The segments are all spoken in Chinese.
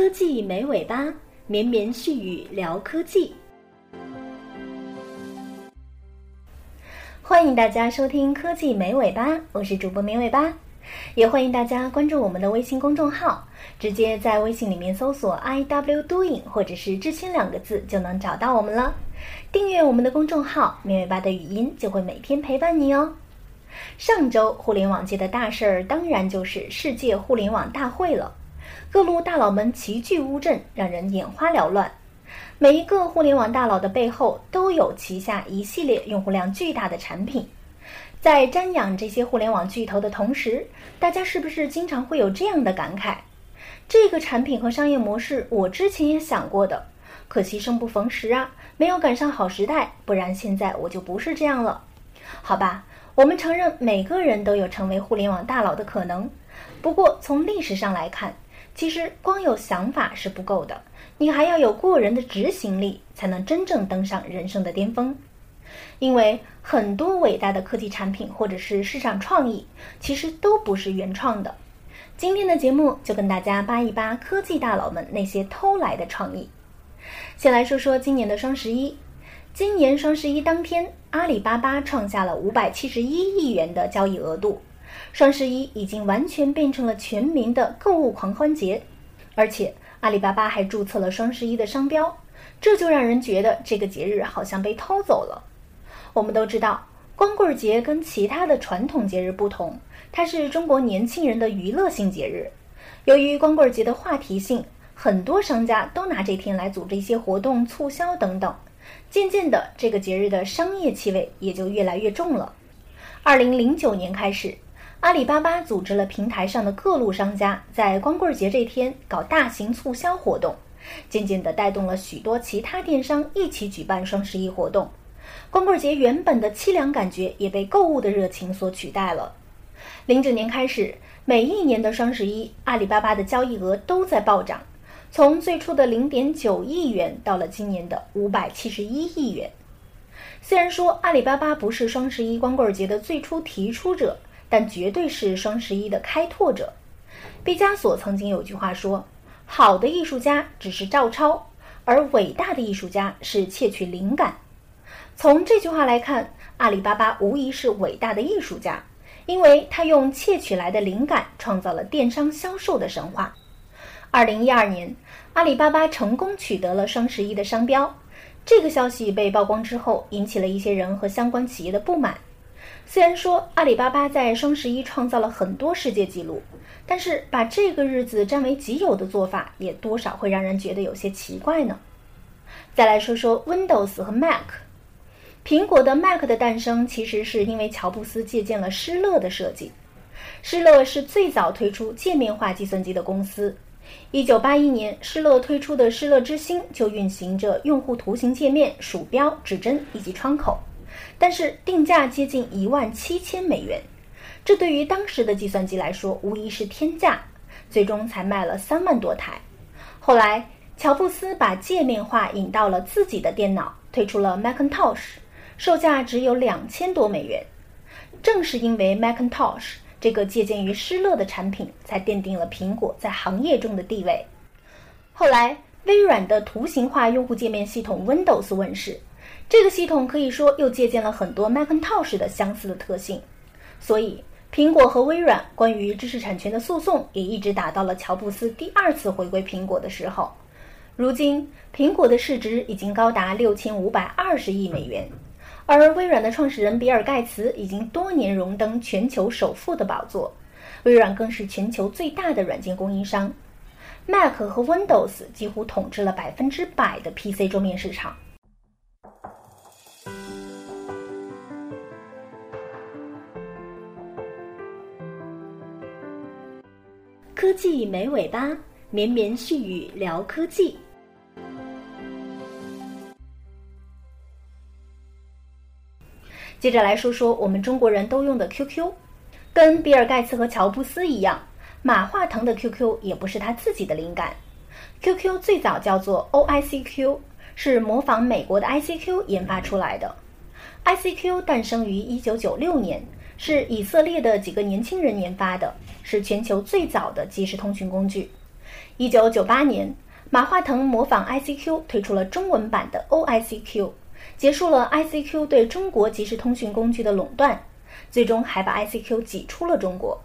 科技没尾巴，绵绵细雨聊科技。欢迎大家收听科技没尾巴，我是主播绵尾巴，也欢迎大家关注我们的微信公众号，直接在微信里面搜索 “i w doing” 或者是“知青”两个字就能找到我们了。订阅我们的公众号，绵尾巴的语音就会每天陪伴你哦。上周互联网界的大事儿，当然就是世界互联网大会了。各路大佬们齐聚乌镇，让人眼花缭乱。每一个互联网大佬的背后，都有旗下一系列用户量巨大的产品。在瞻仰这些互联网巨头的同时，大家是不是经常会有这样的感慨：这个产品和商业模式，我之前也想过的，可惜生不逢时啊，没有赶上好时代，不然现在我就不是这样了。好吧，我们承认每个人都有成为互联网大佬的可能，不过从历史上来看，其实光有想法是不够的，你还要有过人的执行力，才能真正登上人生的巅峰。因为很多伟大的科技产品或者是市场创意，其实都不是原创的。今天的节目就跟大家扒一扒科技大佬们那些偷来的创意。先来说说今年的双十一。今年双十一当天，阿里巴巴创下了五百七十一亿元的交易额度。双十一已经完全变成了全民的购物狂欢节，而且阿里巴巴还注册了双十一的商标，这就让人觉得这个节日好像被偷走了。我们都知道，光棍节跟其他的传统节日不同，它是中国年轻人的娱乐性节日。由于光棍节的话题性，很多商家都拿这天来组织一些活动、促销等等，渐渐的，这个节日的商业气味也就越来越重了。二零零九年开始。阿里巴巴组织了平台上的各路商家，在光棍节这天搞大型促销活动，渐渐地带动了许多其他电商一起举办双十一活动。光棍节原本的凄凉感觉也被购物的热情所取代了。零九年开始，每一年的双十一，阿里巴巴的交易额都在暴涨，从最初的零点九亿元到了今年的五百七十一亿元。虽然说阿里巴巴不是双十一光棍节的最初提出者。但绝对是双十一的开拓者。毕加索曾经有句话说：“好的艺术家只是照抄，而伟大的艺术家是窃取灵感。”从这句话来看，阿里巴巴无疑是伟大的艺术家，因为他用窃取来的灵感创造了电商销售的神话。二零一二年，阿里巴巴成功取得了双十一的商标。这个消息被曝光之后，引起了一些人和相关企业的不满。虽然说阿里巴巴在双十一创造了很多世界纪录，但是把这个日子占为己有的做法，也多少会让人觉得有些奇怪呢。再来说说 Windows 和 Mac，苹果的 Mac 的诞生其实是因为乔布斯借鉴了施乐的设计。施乐是最早推出界面化计算机的公司。一九八一年，施乐推出的施乐之星就运行着用户图形界面、鼠标、指针以及窗口。但是定价接近一万七千美元，这对于当时的计算机来说无疑是天价，最终才卖了三万多台。后来，乔布斯把界面化引到了自己的电脑，推出了 Macintosh，售价只有两千多美元。正是因为 Macintosh 这个借鉴于施乐的产品，才奠定了苹果在行业中的地位。后来，微软的图形化用户界面系统 Windows 问世。这个系统可以说又借鉴了很多 Macintosh 的相似的特性，所以苹果和微软关于知识产权的诉讼也一直打到了乔布斯第二次回归苹果的时候。如今，苹果的市值已经高达六千五百二十亿美元，而微软的创始人比尔盖茨已经多年荣登全球首富的宝座，微软更是全球最大的软件供应商，Mac 和 Windows 几乎统治了百分之百的 PC 桌面市场。科技没尾巴，绵绵细语聊科技。接着来说说我们中国人都用的 QQ，跟比尔盖茨和乔布斯一样，马化腾的 QQ 也不是他自己的灵感。QQ 最早叫做 OICQ，是模仿美国的 ICQ 研发出来的。ICQ 诞生于一九九六年。是以色列的几个年轻人研发的，是全球最早的即时通讯工具。一九九八年，马化腾模仿 ICQ 推出了中文版的 OICQ，结束了 ICQ 对中国即时通讯工具的垄断，最终还把 ICQ 挤出了中国。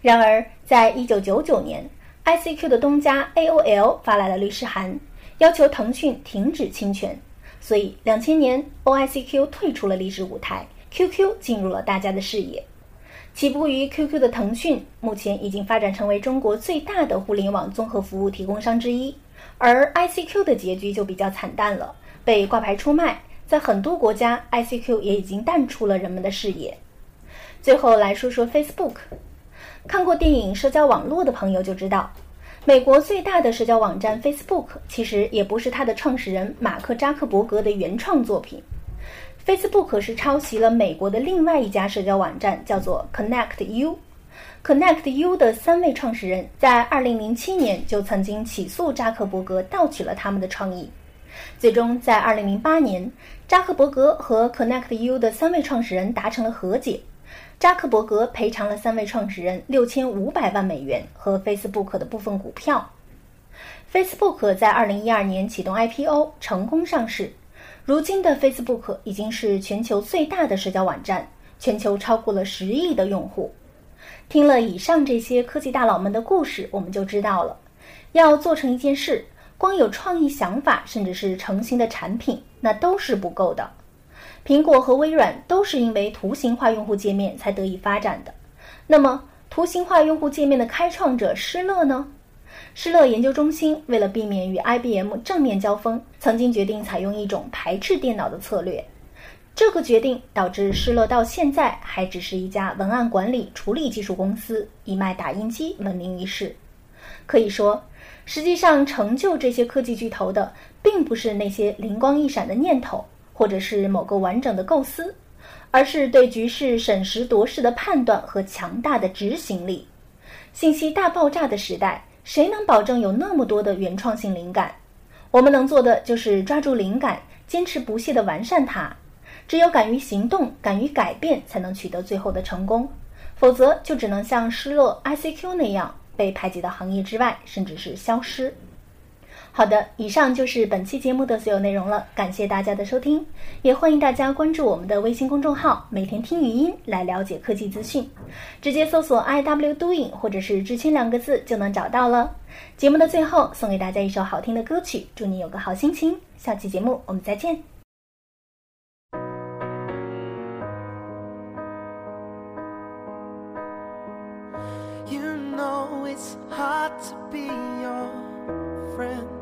然而，在一九九九年，ICQ 的东家 AOL 发来了律师函，要求腾讯停止侵权，所以两千年 OICQ 退出了历史舞台，QQ 进入了大家的视野。起步于 QQ 的腾讯，目前已经发展成为中国最大的互联网综合服务提供商之一。而 ICQ 的结局就比较惨淡了，被挂牌出卖，在很多国家，ICQ 也已经淡出了人们的视野。最后来说说 Facebook，看过电影《社交网络》的朋友就知道，美国最大的社交网站 Facebook 其实也不是它的创始人马克扎克伯格的原创作品。Facebook 是抄袭了美国的另外一家社交网站，叫做 Connect U。Connect U 的三位创始人在2007年就曾经起诉扎克伯格盗取了他们的创意。最终在2008年，扎克伯格和 Connect U 的三位创始人达成了和解，扎克伯格赔偿了三位创始人6500万美元和 Facebook 的部分股票。Facebook 在2012年启动 IPO，成功上市。如今的 Facebook 已经是全球最大的社交网站，全球超过了十亿的用户。听了以上这些科技大佬们的故事，我们就知道了，要做成一件事，光有创意想法，甚至是成型的产品，那都是不够的。苹果和微软都是因为图形化用户界面才得以发展的。那么，图形化用户界面的开创者施乐呢？施乐研究中心为了避免与 IBM 正面交锋，曾经决定采用一种排斥电脑的策略。这个决定导致施乐到现在还只是一家文案管理处理技术公司，以卖打印机闻名于世。可以说，实际上成就这些科技巨头的，并不是那些灵光一闪的念头，或者是某个完整的构思，而是对局势审时度势的判断和强大的执行力。信息大爆炸的时代。谁能保证有那么多的原创性灵感？我们能做的就是抓住灵感，坚持不懈地完善它。只有敢于行动，敢于改变，才能取得最后的成功。否则，就只能像失落 ICQ 那样被排挤到行业之外，甚至是消失。好的，以上就是本期节目的所有内容了，感谢大家的收听，也欢迎大家关注我们的微信公众号，每天听语音来了解科技资讯，直接搜索 i w doing 或者是知青两个字就能找到了。节目的最后送给大家一首好听的歌曲，祝你有个好心情，下期节目我们再见。You know it's hard to be your friend.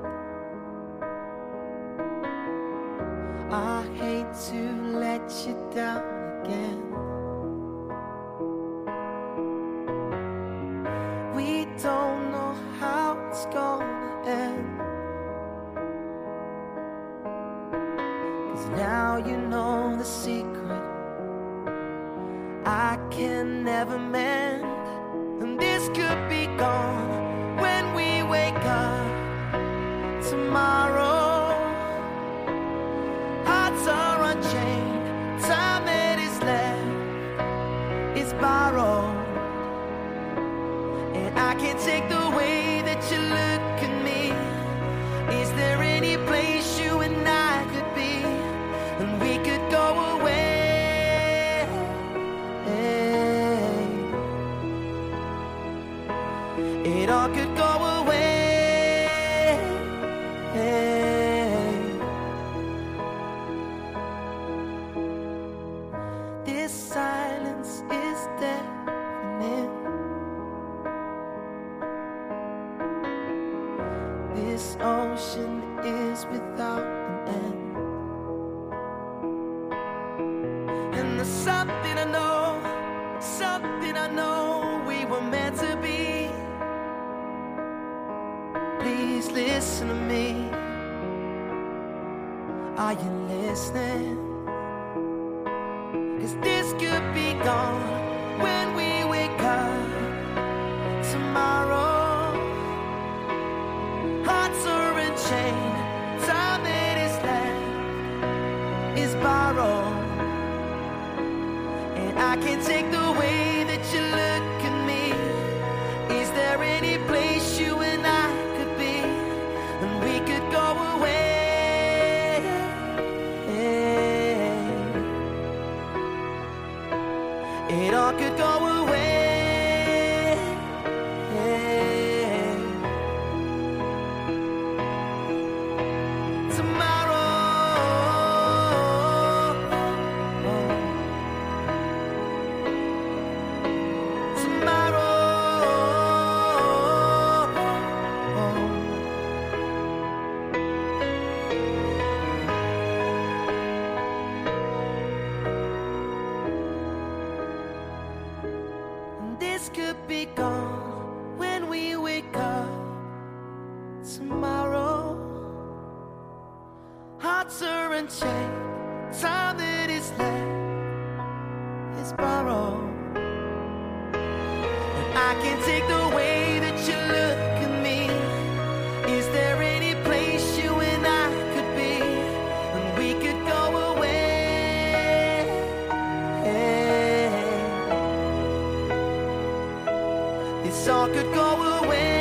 Time that is left is borrowed. And I can't take the way that you look at me. Is there any place you and I could be? And we could go away. It all could go away. You listening? Hearts are unchained, time that is left is borrowed. And I can't take the way that you look at me. Is there any place you and I could be? And we could go away. This all could go away.